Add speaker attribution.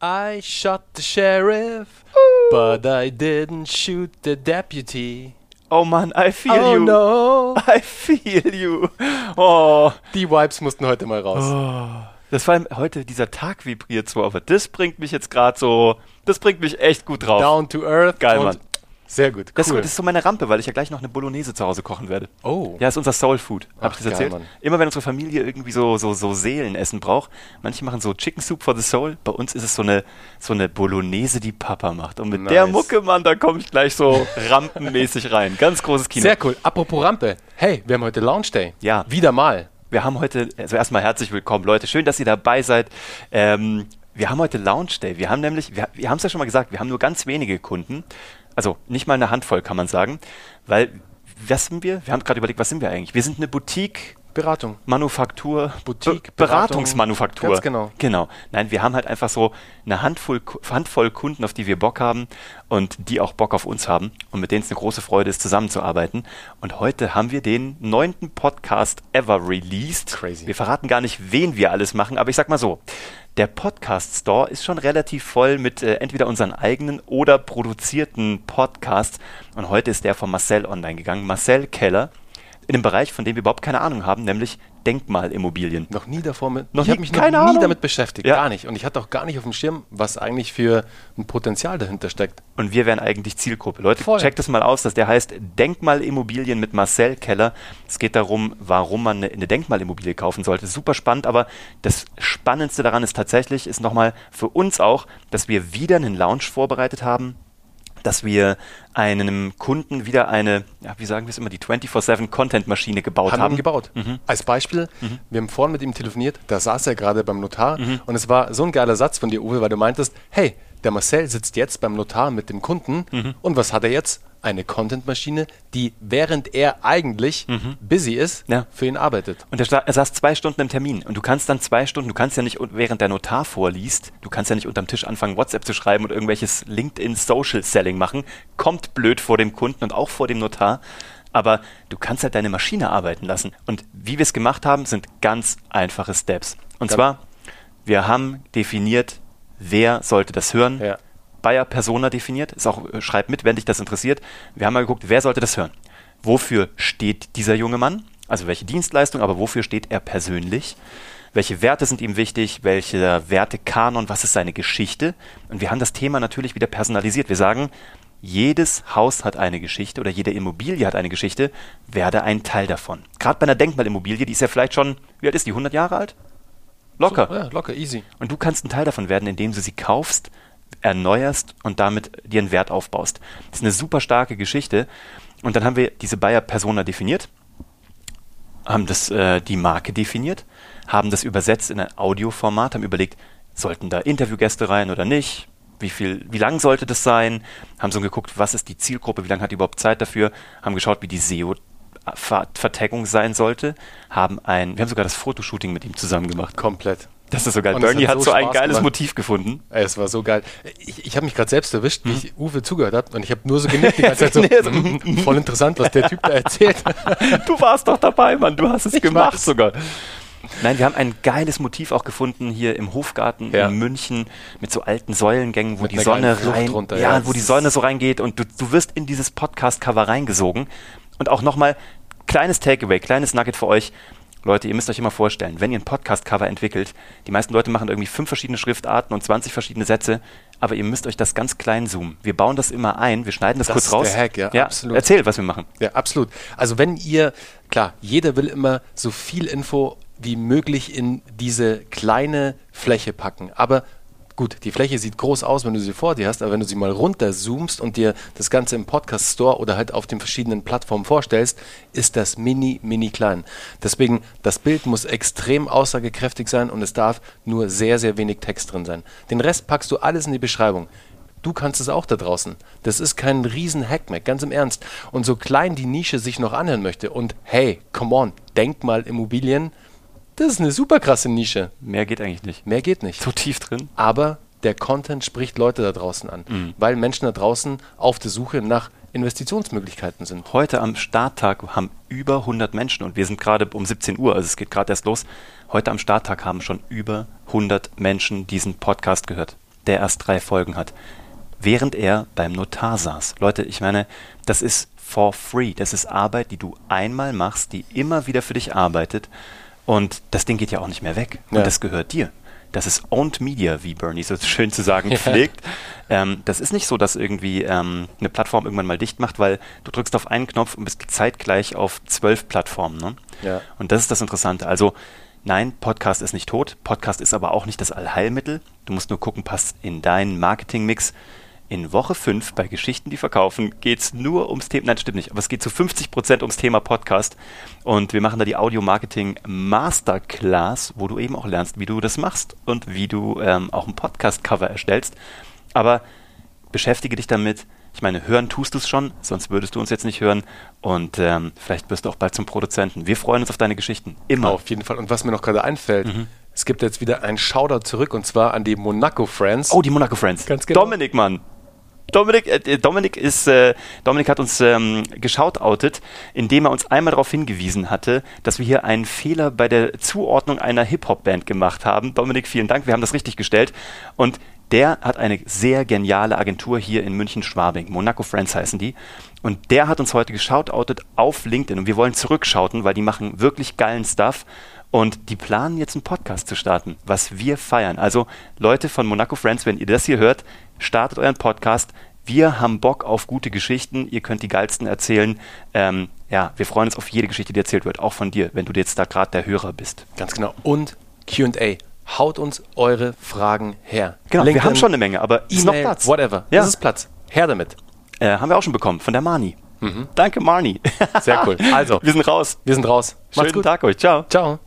Speaker 1: I shot the sheriff, but I didn't shoot the deputy.
Speaker 2: Oh Mann, I feel
Speaker 1: oh
Speaker 2: you.
Speaker 1: no.
Speaker 2: I feel you. Oh.
Speaker 1: Die Vibes mussten heute mal raus.
Speaker 2: Das war heute, dieser Tag vibriert so, aber das bringt mich jetzt gerade so, das bringt mich echt gut drauf.
Speaker 1: Down to earth.
Speaker 2: Geil,
Speaker 1: und
Speaker 2: Mann.
Speaker 1: Sehr gut.
Speaker 2: Das,
Speaker 1: Cool.
Speaker 2: das ist so meine Rampe, weil ich ja gleich noch eine Bolognese zu Hause kochen werde.
Speaker 1: oh.
Speaker 2: Ja, ist unser Soul Food. Hab
Speaker 1: Ach,
Speaker 2: ich das
Speaker 1: geil,
Speaker 2: erzählt?
Speaker 1: Mann.
Speaker 2: Immer wenn unsere Familie irgendwie so, so, so Seelenessen braucht, manche machen so Chicken Soup for the Soul. Bei uns ist es so eine, so eine Bolognese, die Papa macht. Und mit
Speaker 1: Nice.
Speaker 2: der Mucke, Mann, da komme ich gleich so rampenmäßig rein. Ganz großes Kino.
Speaker 1: Sehr cool. Apropos Rampe. Hey, wir haben heute Launch Day.
Speaker 2: Ja.
Speaker 1: Wieder mal.
Speaker 2: Wir haben heute, also erstmal herzlich willkommen, Leute. Schön, dass ihr dabei seid. Ähm, wir haben heute Launch Day. Wir haben nämlich, wir, wir haben es ja schon mal gesagt, wir haben nur ganz wenige Kunden. Also nicht mal eine Handvoll, kann man sagen. Weil, was sind wir? Wir haben gerade überlegt, was sind wir eigentlich? Wir sind eine Boutique.
Speaker 1: Beratung.
Speaker 2: Manufaktur,
Speaker 1: Boutique,
Speaker 2: Be
Speaker 1: Beratung.
Speaker 2: Beratungsmanufaktur.
Speaker 1: Ganz genau.
Speaker 2: Genau. Nein, wir haben halt einfach so eine Handvoll, Handvoll Kunden, auf die wir Bock haben und die auch Bock auf uns haben und mit denen es eine große Freude ist, zusammenzuarbeiten. Und heute haben wir den neunten Podcast ever released.
Speaker 1: Crazy.
Speaker 2: Wir verraten gar nicht, wen wir alles machen, aber ich sag mal so. Der Podcast Store ist schon relativ voll mit äh, entweder unseren eigenen oder produzierten Podcasts. Und heute ist der von Marcel online gegangen. Marcel Keller in einem Bereich, von dem wir überhaupt keine Ahnung haben, nämlich Denkmalimmobilien.
Speaker 1: Noch nie davor mit.
Speaker 2: Noch
Speaker 1: ich habe mich noch nie
Speaker 2: Ahnung.
Speaker 1: damit beschäftigt.
Speaker 2: Ja.
Speaker 1: Gar nicht. Und ich hatte auch gar nicht auf dem Schirm, was eigentlich für ein Potenzial dahinter steckt.
Speaker 2: Und wir wären eigentlich Zielgruppe. Leute,
Speaker 1: Voll.
Speaker 2: checkt das mal aus, dass der heißt Denkmalimmobilien mit Marcel Keller. Es geht darum, warum man eine, eine Denkmalimmobilie kaufen sollte. Super spannend, aber das Spannendste daran ist tatsächlich, ist nochmal für uns auch, dass wir wieder einen Lounge vorbereitet haben, dass wir einem Kunden wieder eine, ja, wie sagen wir es immer, die 24-7 Content-Maschine gebaut
Speaker 1: haben,
Speaker 2: haben.
Speaker 1: gebaut.
Speaker 2: Mhm.
Speaker 1: Als Beispiel, wir haben vorhin mit ihm telefoniert, da saß er gerade beim Notar
Speaker 2: Mhm.
Speaker 1: und es war so ein geiler Satz von dir, Uwe, weil du meintest, hey, der Marcel sitzt jetzt beim Notar mit dem Kunden
Speaker 2: Mhm.
Speaker 1: und was hat er jetzt? Eine Content-Maschine, die während er eigentlich busy ist,
Speaker 2: Mhm. Ja.
Speaker 1: für ihn arbeitet.
Speaker 2: Und er, saß zwei Stunden im Termin. Und du kannst dann zwei Stunden, du kannst ja nicht, während der Notar vorliest, du kannst ja nicht unterm Tisch anfangen, WhatsApp zu schreiben und irgendwelches LinkedIn-Social-Selling machen. Kommt blöd vor dem Kunden und auch vor dem Notar. Aber du kannst halt deine Maschine arbeiten lassen. Und wie wir es gemacht haben, sind ganz einfache Steps. Und
Speaker 1: Ja.
Speaker 2: zwar, wir haben definiert, wer sollte das hören.
Speaker 1: Ja.
Speaker 2: Bayer Persona definiert. Ist auch, äh, schreib mit, wenn dich das interessiert. Wir haben mal geguckt, wer sollte das hören? Wofür steht dieser junge Mann? Also welche Dienstleistung, aber wofür steht er persönlich? Welche Werte sind ihm wichtig? Welche Wertekanon? Was ist seine Geschichte? Und wir haben das Thema natürlich wieder personalisiert. Wir sagen, jedes Haus hat eine Geschichte oder jede Immobilie hat eine Geschichte. Werde ein Teil davon. Gerade bei einer Denkmalimmobilie, die ist ja vielleicht schon, wie alt ist die? 100 Jahre alt? Locker.
Speaker 1: Ja, locker, easy.
Speaker 2: Und du kannst ein Teil davon werden, indem du sie kaufst, erneuerst und damit dir einen Wert aufbaust. Das ist eine super starke Geschichte. Und dann haben wir diese Bayer Persona definiert, haben das, äh, die Marke definiert, haben das übersetzt in ein Audioformat, haben überlegt, sollten da Interviewgäste rein oder nicht? Wie viel, wie lang sollte das sein? Haben so geguckt, was ist die Zielgruppe, wie lange hat die überhaupt Zeit dafür? Haben geschaut, wie die SEO Ver Vertaggung sein sollte, haben ein, wir haben sogar das Fotoshooting mit ihm zusammen gemacht.
Speaker 1: Komplett.
Speaker 2: Das ist so geil.
Speaker 1: Und
Speaker 2: Bernie
Speaker 1: hat
Speaker 2: hat
Speaker 1: so
Speaker 2: so ein geiles
Speaker 1: gemacht.
Speaker 2: Motiv gefunden.
Speaker 1: Ey, Es war so geil. Ich, ich habe mich gerade selbst erwischt, wie
Speaker 2: Hm.
Speaker 1: ich Uwe zugehört habe und ich habe nur so genickt die ganze Zeit so,
Speaker 2: Nee, so,
Speaker 1: "Mm, voll interessant, was der Typ da erzählt.
Speaker 2: Du warst doch dabei, Mann. Du hast es
Speaker 1: Ich
Speaker 2: gemacht
Speaker 1: weiß.
Speaker 2: sogar. Nein, wir haben ein geiles Motiv auch gefunden hier im Hofgarten
Speaker 1: Ja.
Speaker 2: in München mit so alten Säulengängen, wo
Speaker 1: Mit
Speaker 2: die Sonne rein,
Speaker 1: runter,
Speaker 2: ja,
Speaker 1: ja.
Speaker 2: wo die Sonne so reingeht und du, du wirst in dieses Podcast-Cover reingesogen. Und auch nochmal kleines Takeaway, kleines Nugget für euch. Leute, ihr müsst euch immer vorstellen, wenn ihr ein Podcast-Cover entwickelt, die meisten Leute machen irgendwie fünf verschiedene Schriftarten und 20 verschiedene Sätze, aber ihr müsst euch das ganz klein zoomen. Wir bauen das immer ein, wir schneiden das,
Speaker 1: Das
Speaker 2: kurz
Speaker 1: ist
Speaker 2: raus.
Speaker 1: der Hack, ja, absolut.
Speaker 2: Erzähl, was wir machen.
Speaker 1: Ja, absolut. Also wenn ihr, klar, jeder will immer so viel Info wie möglich in diese kleine Fläche packen. Aber gut, die Fläche sieht groß aus, wenn du sie vor dir hast, aber wenn du sie mal runterzoomst und dir das Ganze im Podcast Store oder halt auf den verschiedenen Plattformen vorstellst, ist das mini, mini klein. Deswegen, das Bild muss extrem aussagekräftig sein und es darf nur sehr, sehr wenig Text drin sein. Den Rest packst du alles in die Beschreibung. Du kannst es auch da draußen. Das ist kein riesen Hackmack, ganz im Ernst. Und so klein die Nische sich noch anhören möchte und hey, come on, denk mal Immobilien, das ist eine super krasse Nische.
Speaker 2: Mehr geht eigentlich nicht.
Speaker 1: Mehr geht nicht.
Speaker 2: So tief drin.
Speaker 1: Aber der Content spricht Leute da draußen an,
Speaker 2: Mhm.
Speaker 1: weil Menschen da draußen auf der Suche nach Investitionsmöglichkeiten sind.
Speaker 2: Heute am Starttag haben über 100 Menschen und wir sind gerade um 17 Uhr, also es geht gerade erst los. Heute am Starttag haben schon über 100 Menschen diesen Podcast gehört. der erst drei Folgen hat, während er beim Notar saß. Leute, ich meine, das ist for free. Das ist Arbeit, die du einmal machst, die immer wieder für dich arbeitet. Und das Ding geht ja auch nicht mehr weg. Und
Speaker 1: Ja.
Speaker 2: das gehört dir. Das ist Owned Media, wie Bernie so schön zu sagen pflegt. Ähm, das ist nicht so, dass irgendwie ähm, eine Plattform irgendwann mal dicht macht, weil du drückst auf einen Knopf und bist zeitgleich auf zwölf Plattformen. Ne?
Speaker 1: Ja.
Speaker 2: Und das ist das Interessante. Also nein, Podcast ist nicht tot. Podcast ist aber auch nicht das Allheilmittel. Du musst nur gucken, passt in deinen Marketingmix. In Woche 5 bei Geschichten, die verkaufen, geht es nur ums Thema, nein, stimmt nicht, aber es geht zu 50 Prozent ums Thema Podcast. Und wir machen da die Audio-Marketing Masterclass, wo du eben auch lernst, wie du das machst und wie du ähm, auch ein Podcast-Cover erstellst. Aber beschäftige dich damit. Ich meine, hören tust du es schon, sonst würdest du uns jetzt nicht hören. Und ähm, vielleicht wirst du auch bald zum Produzenten. Wir freuen uns auf deine Geschichten. Immer.
Speaker 1: Auf jeden Fall. Und was mir noch gerade einfällt,
Speaker 2: Mhm.
Speaker 1: es gibt jetzt wieder einen Shoutout zurück und zwar an die Monaco Friends.
Speaker 2: Oh, die Monaco Friends.
Speaker 1: Ganz genau.
Speaker 2: Dominik, Mann. Dominik, äh, Dominik ist, äh, Dominik hat uns ähm, geschautoutet, indem er uns einmal darauf hingewiesen hatte, dass wir hier einen Fehler bei der Zuordnung einer Hip-Hop-Band gemacht haben. Dominik, vielen Dank, wir haben das richtig gestellt. Und der hat eine sehr geniale Agentur hier in München-Schwabing. Monaco Friends heißen die. Und der hat uns heute geschautoutet auf LinkedIn. Und wir wollen zurückschauten, weil die machen wirklich geilen Stuff. Und die planen jetzt einen Podcast zu starten, was wir feiern. Also Leute von Monaco Friends, wenn ihr das hier hört, startet euren Podcast. Wir haben Bock auf gute Geschichten. Ihr könnt die geilsten erzählen. Ähm, ja, wir freuen uns auf jede Geschichte, die erzählt wird, auch von dir, wenn du jetzt da gerade der Hörer bist.
Speaker 1: Ganz genau. Und QA. Haut uns eure Fragen her.
Speaker 2: Genau, wir
Speaker 1: LinkedIn,
Speaker 2: haben schon eine Menge, aber ist noch Platz.
Speaker 1: Whatever.
Speaker 2: Ja.
Speaker 1: Es ist Platz. Her damit.
Speaker 2: Äh, haben wir auch schon bekommen von der Marni. Danke, Marni.
Speaker 1: Sehr cool. Also,
Speaker 2: wir sind raus.
Speaker 1: wir sind raus.
Speaker 2: Schönen Tag euch. Ciao.
Speaker 1: Ciao.